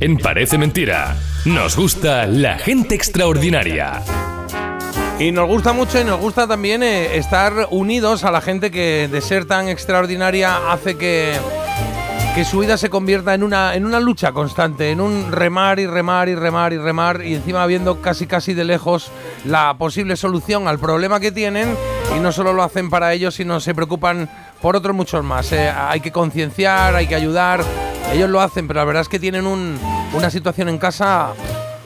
En Parece Mentira, nos gusta la gente extraordinaria. Y nos gusta mucho y nos gusta también eh, estar unidos a la gente que de ser tan extraordinaria hace que, que su vida se convierta en una, en una lucha constante, en un remar y remar y remar y remar y encima viendo casi casi de lejos la posible solución al problema que tienen y no solo lo hacen para ellos, sino se preocupan por otros muchos más. eh. Hay que concienciar, hay que ayudar, ellos lo hacen, pero la verdad es que tienen un- una situación en casa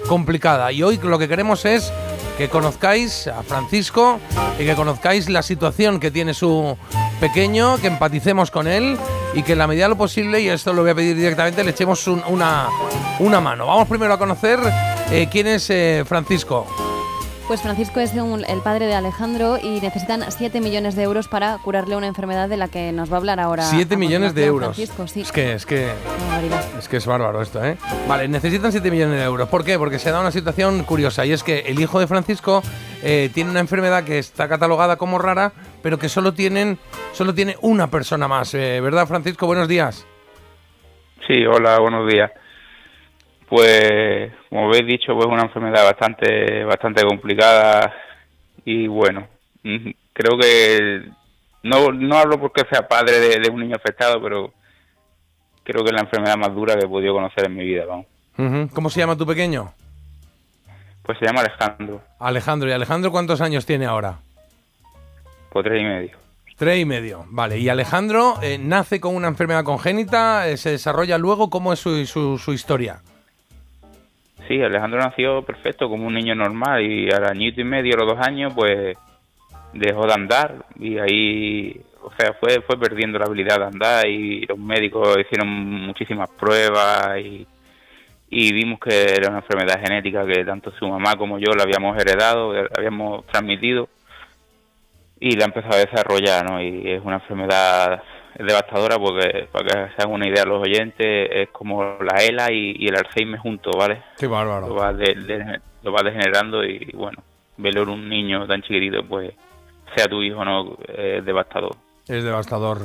complicada y hoy lo que queremos es que conozcáis a Francisco y que conozcáis la situación que tiene su pequeño, que empaticemos con él y que en la medida de lo posible, y esto lo voy a pedir directamente, le echemos un- una, una mano. Vamos primero a conocer eh, quién es eh, Francisco. Pues Francisco es un- el padre de Alejandro y necesitan 7 millones de euros para curarle una enfermedad de la que nos va a hablar ahora. 7 a millones de euros. Francisco, sí. Es que, es que, es que es bárbaro esto, ¿eh? Vale, necesitan 7 millones de euros. ¿Por qué? Porque se da una situación curiosa y es que el hijo de Francisco eh, tiene una enfermedad que está catalogada como rara, pero que solo tienen, solo tiene una persona más, eh, ¿verdad, Francisco? Buenos días. Sí, hola, buenos días. Pues, como habéis dicho, pues una enfermedad bastante, bastante complicada y bueno, creo que no, no hablo porque sea padre de, de un niño afectado, pero creo que es la enfermedad más dura que he podido conocer en mi vida, vamos. ¿Cómo se llama tu pequeño? Pues se llama Alejandro, Alejandro. ¿Y Alejandro cuántos años tiene ahora? por tres y medio. Tres y medio. Vale. ¿Y Alejandro eh, nace con una enfermedad congénita? eh, ¿Se desarrolla luego? ¿Cómo es su, su, su historia? Sí, Alejandro nació perfecto, como un niño normal, y al añito y medio, a los dos años, pues dejó de andar y ahí, o sea, fue, fue perdiendo la habilidad de andar y los médicos hicieron muchísimas pruebas y, y vimos que era una enfermedad genética que tanto su mamá como yo la habíamos heredado, la habíamos transmitido y la empezó a desarrollar, ¿no? Y es una enfermedad devastadora porque, para que se hagan una idea los oyentes, es como la ELA y, y el Alzheimer juntos, ¿vale? Qué Lo bárbaro. va, de- de- lo va degenerando y, bueno, verlo en un niño tan chiquitito, pues, sea tu hijo o no, es devastador. Es devastador.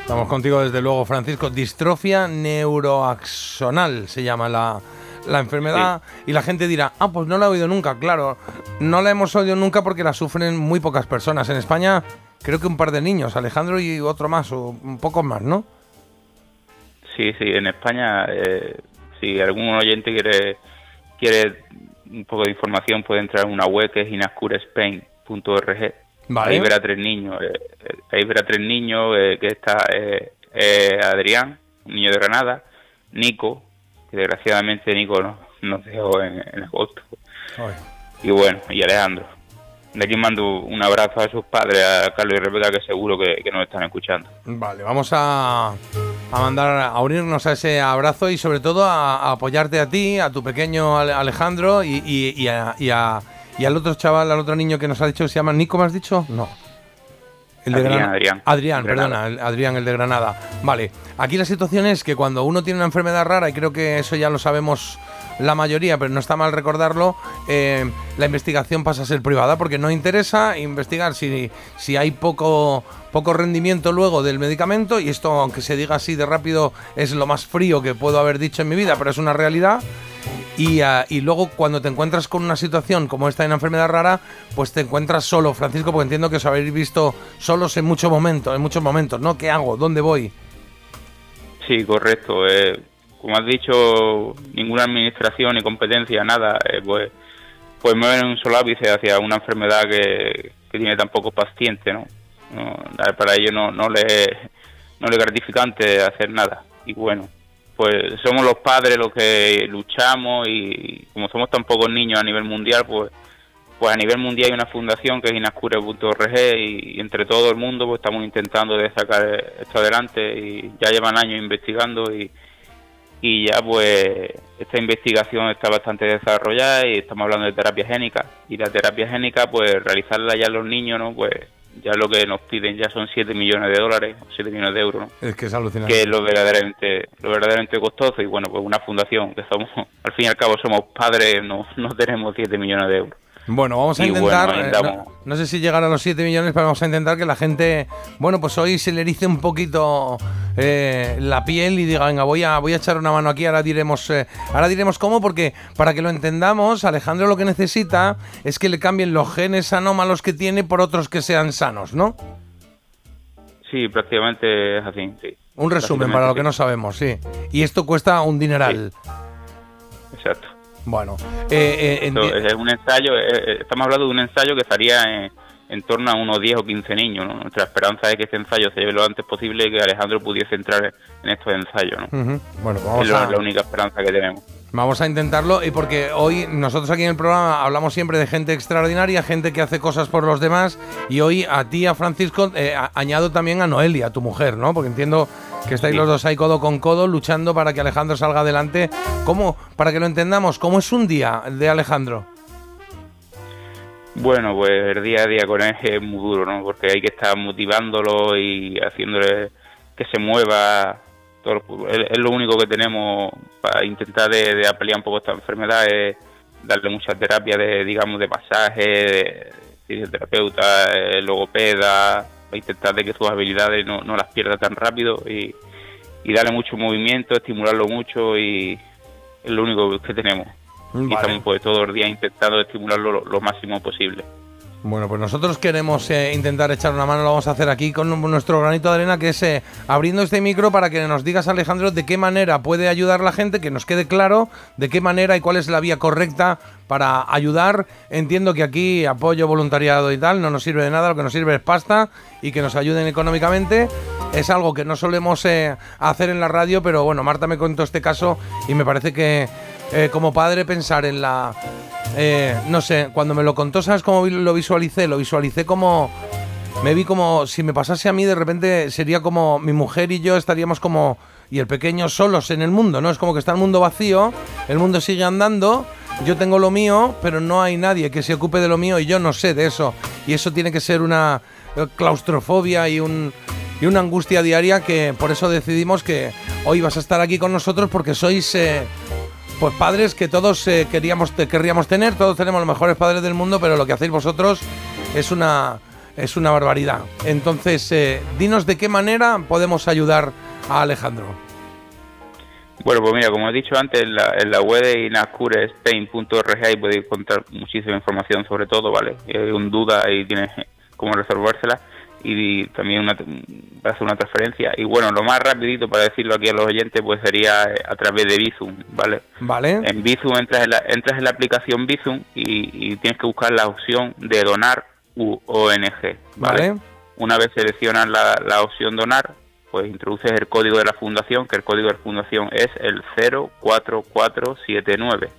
Estamos contigo desde luego, Francisco. Distrofia neuroaxonal se llama la, la enfermedad. Y la gente dirá, ah, pues no la he oído nunca. Claro, no la hemos oído nunca porque la sufren muy pocas personas. En España, creo que un par de niños, Alejandro y otro más, o un poco más, ¿no? Sí, sí, en España, eh, si algún oyente quiere quiere un poco de información, puede entrar en una web que es inascurespain.org. Vale. Ahí verá tres niños, eh, eh, ahí verá tres niños, eh, que está eh, eh, Adrián, un niño de Granada, Nico, que desgraciadamente Nico no- nos dejó en, en agosto, Ay. Y bueno, y Alejandro. De aquí mando un abrazo a sus padres, a Carlos y Rebeca, que seguro que, que nos están escuchando. Vale, vamos a, a mandar, a unirnos a ese abrazo y sobre todo a, a apoyarte a ti, a tu pequeño Ale- Alejandro y, y- y a- y al otro chaval, al otro niño que nos ha dicho que se llama Nico, ¿me has dicho? No. El de Adrián, Granada. Adrián. Adrián, perdona, el- Adrián, el de Granada. Vale, aquí la situación es que cuando uno tiene una enfermedad rara, y creo que eso ya lo sabemos la mayoría, pero no está mal recordarlo, eh, la investigación pasa a ser privada porque no interesa investigar si, si hay poco, poco rendimiento luego del medicamento, y esto, aunque se diga así de rápido, es lo más frío que puedo haber dicho en mi vida, pero es una realidad. Y, ah, y luego cuando te encuentras con una situación como esta de una enfermedad rara, pues te encuentras solo, Francisco, porque entiendo que os habéis visto solos en muchos momentos, en muchos momentos, ¿no? ¿Qué hago? ¿Dónde voy? Sí, correcto. Eh, como has dicho, ninguna administración ni competencia, nada, eh, pues, pues mueven un solo hacia una enfermedad que, que tiene tan pocos pacientes, ¿no? No, para ellos no, no le no le gratificante hacer nada. Y bueno, pues somos los padres los que luchamos y como somos tan pocos niños a nivel mundial, pues pues a nivel mundial hay una fundación que es inascure.org y, y entre todo el mundo pues estamos intentando de sacar esto adelante y ya llevan años investigando y, y ya pues esta investigación está bastante desarrollada y estamos hablando de terapia génica y la terapia génica pues realizarla ya los niños no pues ya lo que nos piden ya son 7 millones de dólares 7 millones de euros ¿no? Es que es alucinante. que es lo verdaderamente lo verdaderamente costoso y bueno pues una fundación que somos al fin y al cabo somos padres no no tenemos 7 millones de euros Bueno, vamos a intentar, bueno, eh, intentamos. no, no sé si llegar a los 7 millones, pero vamos a intentar que la gente, bueno, pues hoy se le erice un poquito eh, la piel y diga, venga, voy a, voy a echar una mano aquí, ahora diremos, eh, ahora diremos cómo, porque para que lo entendamos, Alejandro lo que necesita es que le cambien los genes anómalos que tiene por otros que sean sanos, ¿no? Sí, prácticamente es así, sí. Un resumen para lo que no sabemos, sí. Y esto cuesta un dineral. Exacto. Bueno, eh, eh, Esto es un ensayo, eh, eh, estamos hablando de un ensayo que estaría en, en torno a unos 10 o 15 niños. ¿no? Nuestra esperanza es que este ensayo se lleve lo antes posible y que Alejandro pudiese entrar en estos ensayos. ¿no? Bueno, Es vamos la, a... la única esperanza que tenemos. Vamos a intentarlo y porque hoy nosotros aquí en el programa hablamos siempre de gente extraordinaria, gente que hace cosas por los demás y hoy a ti, a Francisco, eh, añado también a Noelia, tu mujer, ¿no? Porque entiendo que estáis Sí. los dos ahí codo con codo luchando para que Alejandro salga adelante. ¿Cómo? Para que lo entendamos, ¿cómo es un día de Alejandro? Bueno, pues el día a día con él es muy duro, ¿no? Porque hay que estar motivándolo y haciéndole que se mueva. Todo, es, lo único que tenemos para intentar de, de paliar un poco esta enfermedad, es darle mucha terapia de, digamos, de masaje, de fisioterapeuta, eh, logopeda, para intentar de que sus habilidades no, no las pierda tan rápido y, y darle mucho movimiento, estimularlo mucho y es lo único que tenemos. Y estamos pues todos los días intentando estimularlo lo, lo máximo posible. Bueno, pues nosotros queremos eh, intentar echar una mano, lo vamos a hacer aquí con nuestro granito de arena, que es eh, abriendo este micro para que nos digas, Alejandro, de qué manera puede ayudar la gente, que nos quede claro de qué manera y cuál es la vía correcta para ayudar. Entiendo que aquí apoyo, voluntariado y tal no nos sirve de nada, lo que nos sirve es pasta y que nos ayuden económicamente. Es algo que no solemos eh, hacer en la radio, pero bueno, Marta me contó este caso y me parece que como padre pensar en la eh, no sé, cuando me lo contó, ¿sabes cómo lo visualicé? Lo visualicé como... Me vi como si me pasase a mí, de repente sería como mi mujer y yo estaríamos como... Y el pequeño solos en el mundo, ¿no? Es como que está el mundo vacío, el mundo sigue andando, yo tengo lo mío, pero no hay nadie que se ocupe de lo mío y yo no sé de eso. Y eso tiene que ser una eh, claustrofobia y un y una angustia diaria que por eso decidimos que hoy vas a estar aquí con nosotros porque sois eh, pues padres que todos eh, queríamos querríamos tener, todos tenemos los mejores padres del mundo, pero lo que hacéis vosotros es una es una barbaridad. Entonces, eh, dinos de qué manera podemos ayudar a Alejandro. Bueno, pues mira, como he dicho antes, en la, en la web de inascurespain.org ahí podéis encontrar muchísima información sobre todo, ¿vale? Hay un duda ahí tienes cómo resolvérsela y también una, para hacer una transferencia. Y bueno, lo más rapidito para decirlo aquí a los oyentes pues sería eh, a través de Bizum, ¿vale? ¿Vale? En Bizum entras en la, entras en la aplicación Bizum y, y tienes que buscar la opción de donar u ONG, ¿vale? Vale. Una vez seleccionas la, la opción donar, pues introduces el código de la fundación, que el código de la fundación es el 04479.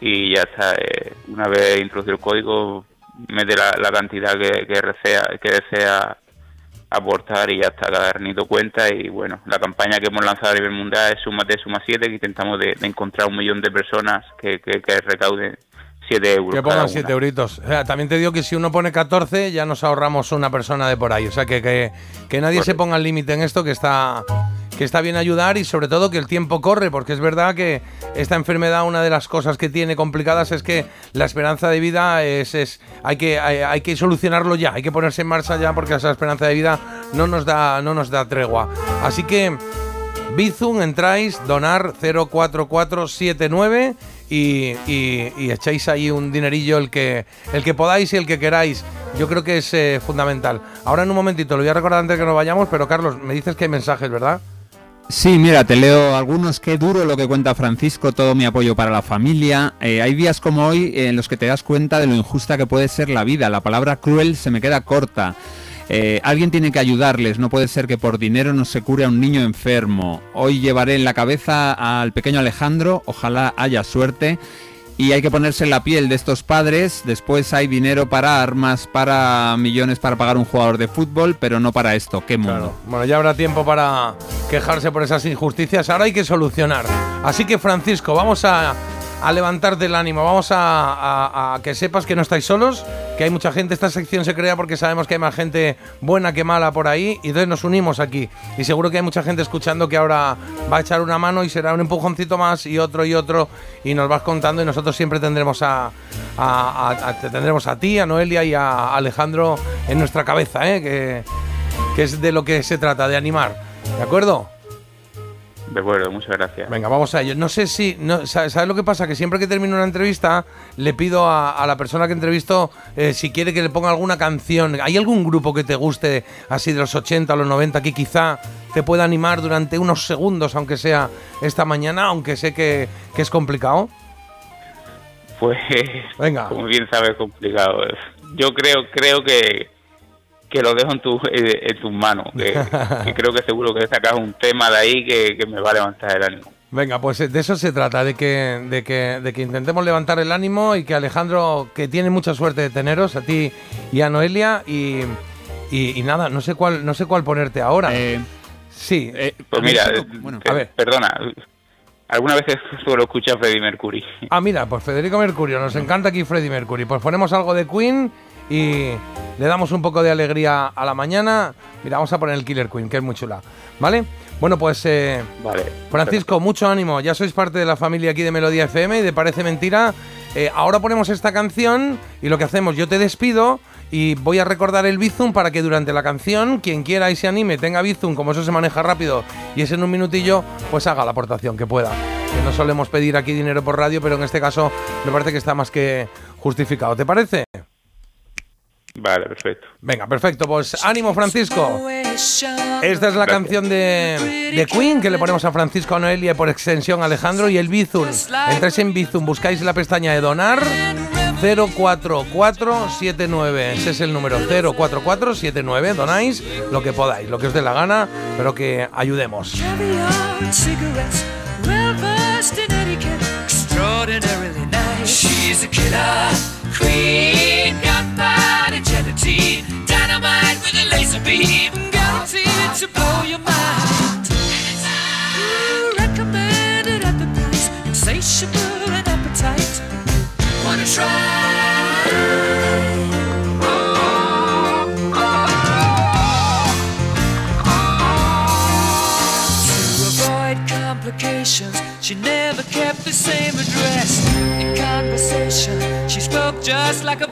Y ya está, eh, una vez introducido el código, mete la, la cantidad que, que, desea, que desea aportar y ya está, cada granito cuenta. Y bueno, la campaña que hemos lanzado a nivel mundial es Súmate, Suma 7, que intentamos de, de encontrar un millón de personas que, que, que recauden 7 euros. Que pongan una. 7 euritos. O sea, también te digo que si uno pone 14, ya nos ahorramos una persona de por ahí. O sea, que, que, que nadie se ponga el límite en esto, que está, que está bien ayudar y sobre todo que el tiempo corre, porque es verdad que esta enfermedad, una de las cosas que tiene complicadas es que la esperanza de vida es, es hay, que, hay, que solucionarlo ya, hay que ponerse en marcha ya porque esa esperanza de vida no nos da, no nos da tregua. Así que... Bizum, entráis, donar 04479 y, y- y echáis ahí un dinerillo el que, el que podáis y el que queráis. Yo creo que es eh, fundamental. Ahora en un momentito, lo voy a recordar antes de que nos vayamos, pero Carlos, me dices que hay mensajes, ¿verdad? Sí, mira, te leo algunos. Qué duro lo que cuenta Francisco, todo mi apoyo para la familia. Eh, hay días como hoy en los que te das cuenta de lo injusta que puede ser la vida. La palabra cruel se me queda corta. Eh, alguien tiene que ayudarles, no puede ser que por dinero no se cure a un niño enfermo. Hoy llevaré en la cabeza al pequeño Alejandro, ojalá haya suerte. Y hay que ponerse en la piel de estos padres. Después hay dinero para armas, para millones para pagar un jugador de fútbol, pero no para esto. Qué mundo. Bueno, ya habrá tiempo para quejarse por esas injusticias. Ahora hay que solucionar. Así que, Francisco, vamos a, a levantarte el ánimo. Vamos a, que sepas que no estáis solos, que hay mucha gente. Esta sección se crea porque sabemos que hay más gente buena que mala por ahí y entonces nos unimos aquí. Y seguro que hay mucha gente escuchando que ahora va a echar una mano y será un empujoncito más y otro y otro y nos vas contando y nosotros siempre tendremos a, a, tendremos a ti, a Noelia y a Alejandro en nuestra cabeza, ¿eh? que, que es de lo que se trata, de animar. ¿De acuerdo? De acuerdo, muchas gracias. Venga, vamos a ello. No sé si. No, ¿Sabes lo que pasa? Que siempre que termino una entrevista, le pido a, la persona que entrevisto eh, si quiere que le ponga alguna canción. ¿Hay algún grupo que te guste, así de los 80 o los 90, que quizá te pueda animar durante unos segundos, aunque sea esta mañana, aunque sé que, que es complicado? Pues. Venga. Como bien sabes, complicado. Yo creo, creo que que lo dejo en, tu, eh, en tus manos. Que, creo que seguro que sacas un tema de ahí que, me va a levantar el ánimo. Venga, pues eh, de eso se trata, de que, de que, de que intentemos levantar el ánimo y que Alejandro, que tiene mucha suerte de teneros, a ti y a Noelia, y, y, nada, no sé cuál, no sé cuál ponerte ahora. Eh, sí. pues mira, a ver. perdona, Alguna vez solo escucha Freddie Mercury. Ah, mira, pues Federico Mercurio, nos encanta aquí Freddie Mercury. Pues ponemos algo de Queen y le damos un poco de alegría a la mañana. Mira, vamos a poner el Killer Queen, que es muy chula. ¿Vale? Bueno, pues eh, vale, Francisco, mucho ánimo. Ya sois parte de la familia aquí de Melodía FM y de Parece Mentira. Eh, ahora ponemos esta canción y lo que hacemos, yo te despido y voy a recordar el Bizum para que durante la canción, quien quiera y se anime, tenga Bizum, como eso se maneja rápido y es en un minutillo, pues haga la aportación que pueda. Que no solemos pedir aquí dinero por radio, pero en este caso me parece que está más que justificado. ¿Te parece? Vale, perfecto. Venga, perfecto. Pues ánimo, Francisco. Esta es la canción de, de, Queen que le ponemos a Francisco, a Noelia y por extensión a Alejandro y el Bizum. Entráis en Bizum, buscáis la pestaña de donar 04479. Ese es el número 04479. Donáis lo que podáis, lo que os dé la gana, pero que ayudemos. Dynamite with a laser beam, guaranteed to blow your mind. Recommended at the price, insatiable appetite. Wanna try? Complications, she never kept the same address. In conversation, she spoke just like a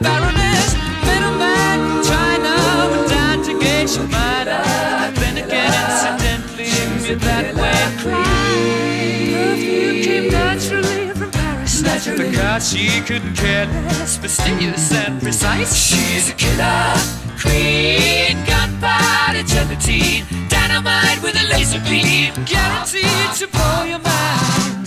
Paris. Naturally. Because she couldn't care less, fastidious and precise. She's a killer queen, gunpowder gelatine, dynamite with a laser beam, guaranteed to blow your mind.